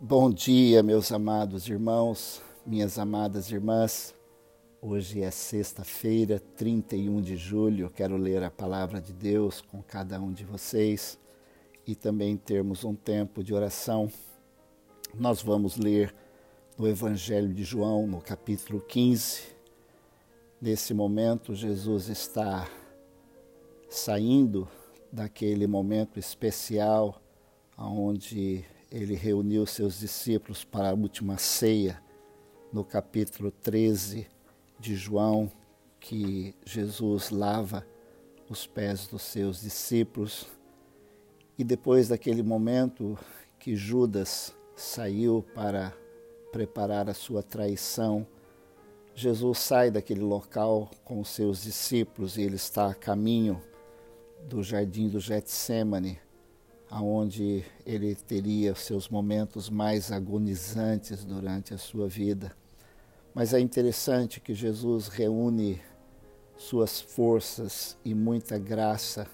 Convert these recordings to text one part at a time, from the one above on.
Bom dia, meus amados irmãos, minhas amadas irmãs. Hoje é sexta-feira, 31 de julho. Quero ler a palavra de Deus com cada um de vocês e também termos um tempo de oração. Nós vamos ler no Evangelho de João, no capítulo 15. Nesse momento, Jesus está saindo daquele momento especial onde ele reuniu seus discípulos para a última ceia, no capítulo 13 de João, que Jesus lava os pés dos seus discípulos. E depois daquele momento que Judas saiu para preparar a sua traição, Jesus sai daquele local com os seus discípulos e ele está a caminho do jardim do Getsemane aonde ele teria seus momentos mais agonizantes durante a sua vida. Mas é interessante que Jesus reúne suas forças e muita graça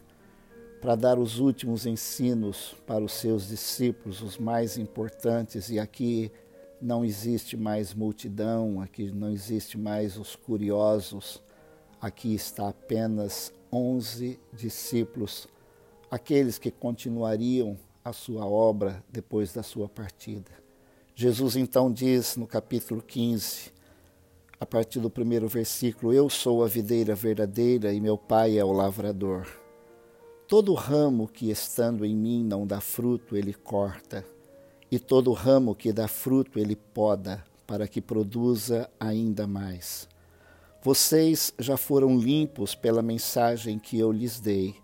para dar os últimos ensinos para os seus discípulos, os mais importantes, e aqui não existe mais multidão, aqui não existe mais os curiosos, aqui está apenas onze discípulos aqueles que continuariam a sua obra depois da sua partida. Jesus então diz no capítulo 15, a partir do primeiro versículo: Eu sou a videira verdadeira e meu pai é o lavrador. Todo ramo que estando em mim não dá fruto, ele corta, e todo ramo que dá fruto, ele poda, para que produza ainda mais. Vocês já foram limpos pela mensagem que eu lhes dei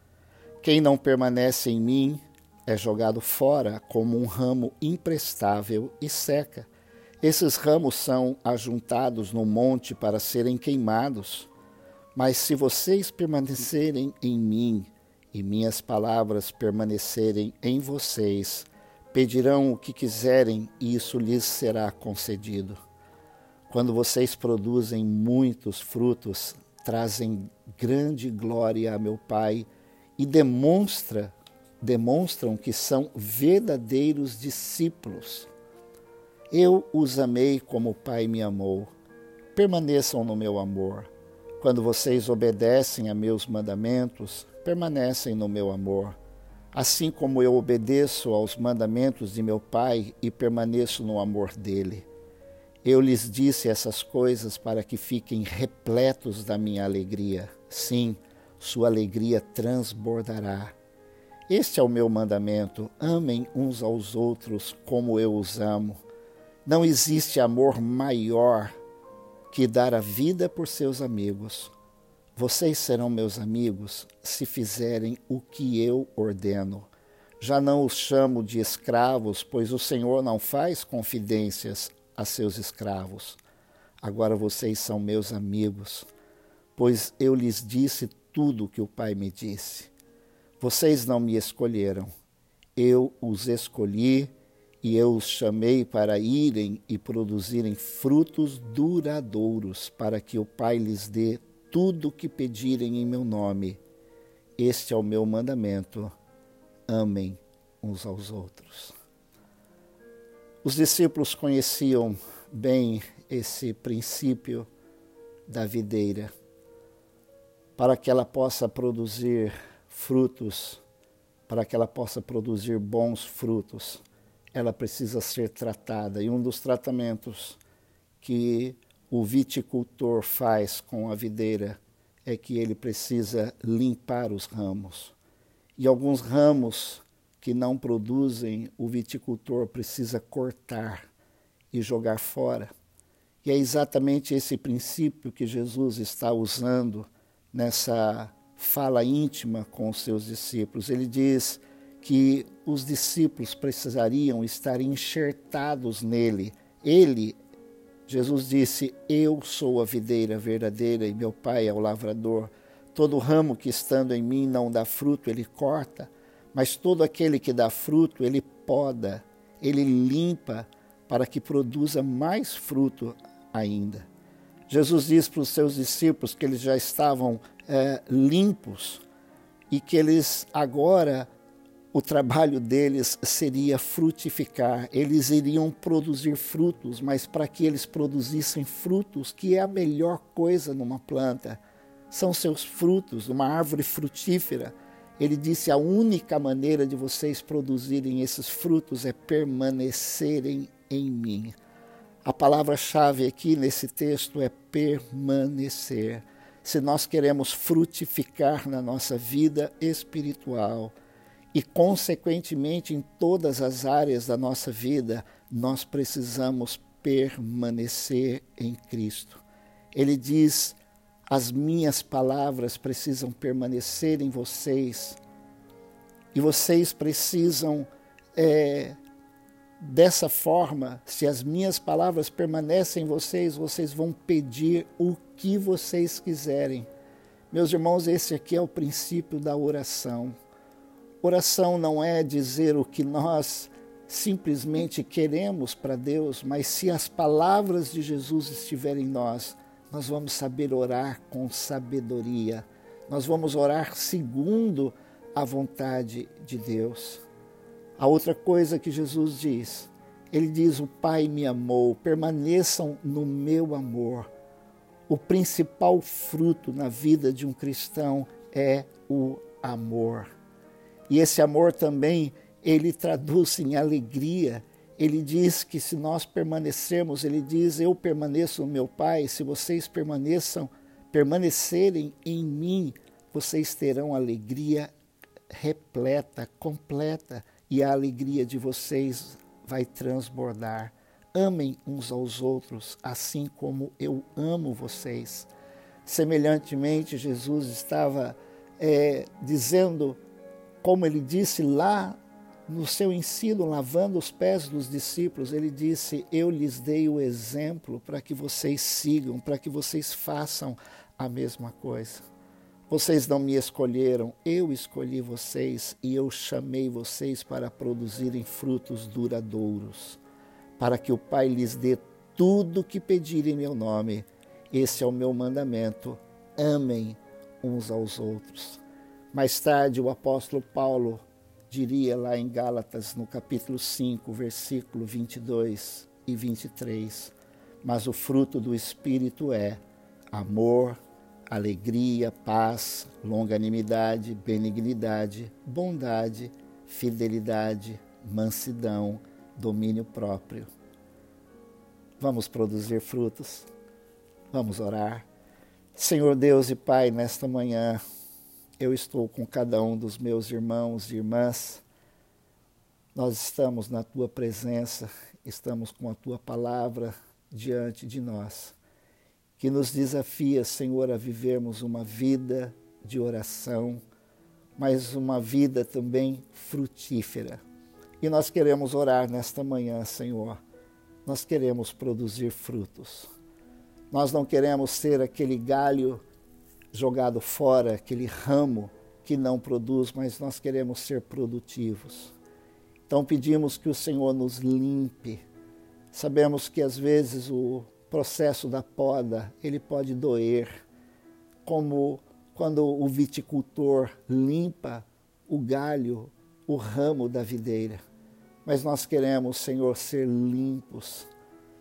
Quem não permanece em mim é jogado fora como um ramo imprestável e seca. Esses ramos são ajuntados no monte para serem queimados. Mas se vocês permanecerem em mim e minhas palavras permanecerem em vocês, pedirão o que quiserem e isso lhes será concedido. Quando vocês produzem muitos frutos, trazem grande glória a meu Pai e demonstra, demonstram que são verdadeiros discípulos. Eu os amei como o Pai me amou. Permaneçam no meu amor. Quando vocês obedecem a meus mandamentos, permanecem no meu amor. Assim como eu obedeço aos mandamentos de meu Pai e permaneço no amor dele. Eu lhes disse essas coisas para que fiquem repletos da minha alegria. Sim, sua alegria transbordará. Este é o meu mandamento: amem uns aos outros como eu os amo. Não existe amor maior que dar a vida por seus amigos. Vocês serão meus amigos se fizerem o que eu ordeno. Já não os chamo de escravos, pois o Senhor não faz confidências a seus escravos. Agora vocês são meus amigos, pois eu lhes disse tudo o que o Pai me disse. Vocês não me escolheram, eu os escolhi e eu os chamei para irem e produzirem frutos duradouros, para que o Pai lhes dê tudo o que pedirem em meu nome. Este é o meu mandamento: amem uns aos outros. Os discípulos conheciam bem esse princípio da videira para que ela possa produzir frutos, para que ela possa produzir bons frutos, ela precisa ser tratada. E um dos tratamentos que o viticultor faz com a videira é que ele precisa limpar os ramos. E alguns ramos que não produzem, o viticultor precisa cortar e jogar fora. E é exatamente esse princípio que Jesus está usando nessa fala íntima com os seus discípulos. Ele diz: que os discípulos precisariam estar enxertados nele. Ele, Jesus disse: Eu sou a videira verdadeira e meu Pai é o lavrador. Todo ramo que estando em mim não dá fruto, ele corta, mas todo aquele que dá fruto, ele poda, ele limpa, para que produza mais fruto ainda. Jesus diz para os seus discípulos que eles já estavam é, limpos e que eles agora o trabalho deles seria frutificar, eles iriam produzir frutos, mas para que eles produzissem frutos, que é a melhor coisa numa planta, são seus frutos, uma árvore frutífera. Ele disse: a única maneira de vocês produzirem esses frutos é permanecerem em mim. A palavra-chave aqui nesse texto é permanecer. Se nós queremos frutificar na nossa vida espiritual, e, consequentemente, em todas as áreas da nossa vida, nós precisamos permanecer em Cristo. Ele diz: as minhas palavras precisam permanecer em vocês, e vocês precisam, é, dessa forma, se as minhas palavras permanecem em vocês, vocês vão pedir o que vocês quiserem. Meus irmãos, esse aqui é o princípio da oração. Oração não é dizer o que nós simplesmente queremos para Deus, mas se as palavras de Jesus estiverem em nós, nós vamos saber orar com sabedoria. Nós vamos orar segundo a vontade de Deus. A outra coisa que Jesus diz, ele diz: O Pai me amou, permaneçam no meu amor. O principal fruto na vida de um cristão é o amor. E esse amor também ele traduz em alegria. Ele diz que se nós permanecermos, ele diz: Eu permaneço no meu Pai, se vocês permaneçam, permanecerem em mim, vocês terão alegria repleta, completa, e a alegria de vocês vai transbordar. Amem uns aos outros, assim como eu amo vocês. Semelhantemente, Jesus estava é, dizendo como ele disse lá no seu ensino, lavando os pés dos discípulos, ele disse: Eu lhes dei o exemplo para que vocês sigam, para que vocês façam a mesma coisa. Vocês não me escolheram, eu escolhi vocês e eu chamei vocês para produzirem frutos duradouros, para que o Pai lhes dê tudo o que pedirem em meu nome. Esse é o meu mandamento: amem uns aos outros. Mais tarde, o apóstolo Paulo diria lá em Gálatas, no capítulo 5, versículo 22 e 23, mas o fruto do Espírito é amor, alegria, paz, longanimidade, benignidade, bondade, fidelidade, mansidão, domínio próprio. Vamos produzir frutos, vamos orar. Senhor Deus e Pai, nesta manhã, eu estou com cada um dos meus irmãos e irmãs. Nós estamos na tua presença, estamos com a tua palavra diante de nós, que nos desafia, Senhor, a vivermos uma vida de oração, mas uma vida também frutífera. E nós queremos orar nesta manhã, Senhor. Nós queremos produzir frutos. Nós não queremos ser aquele galho jogado fora, aquele ramo que não produz, mas nós queremos ser produtivos. Então pedimos que o Senhor nos limpe. Sabemos que às vezes o processo da poda, ele pode doer, como quando o viticultor limpa o galho, o ramo da videira. Mas nós queremos, Senhor, ser limpos,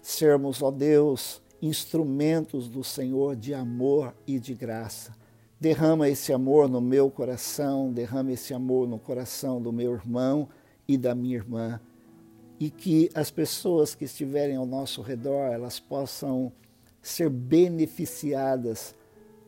sermos, ó Deus, instrumentos do Senhor de amor e de graça. Derrama esse amor no meu coração, derrama esse amor no coração do meu irmão e da minha irmã. E que as pessoas que estiverem ao nosso redor, elas possam ser beneficiadas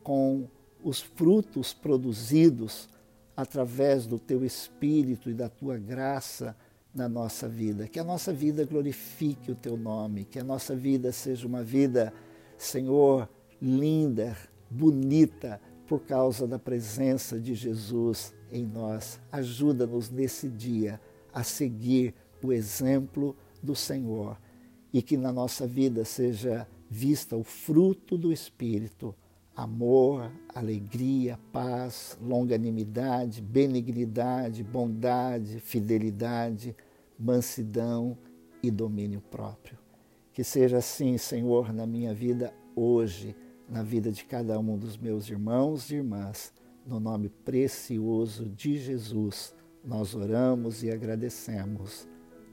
com os frutos produzidos através do teu espírito e da tua graça na nossa vida. Que a nossa vida glorifique o teu nome, que a nossa vida seja uma vida, Senhor, linda, bonita, por causa da presença de Jesus em nós. Ajuda-nos nesse dia a seguir o exemplo do Senhor e que na nossa vida seja vista o fruto do Espírito: amor, alegria, paz, longanimidade, benignidade, bondade, fidelidade, mansidão e domínio próprio. Que seja assim, Senhor, na minha vida hoje, na vida de cada um dos meus irmãos e irmãs, no nome precioso de Jesus, nós oramos e agradecemos.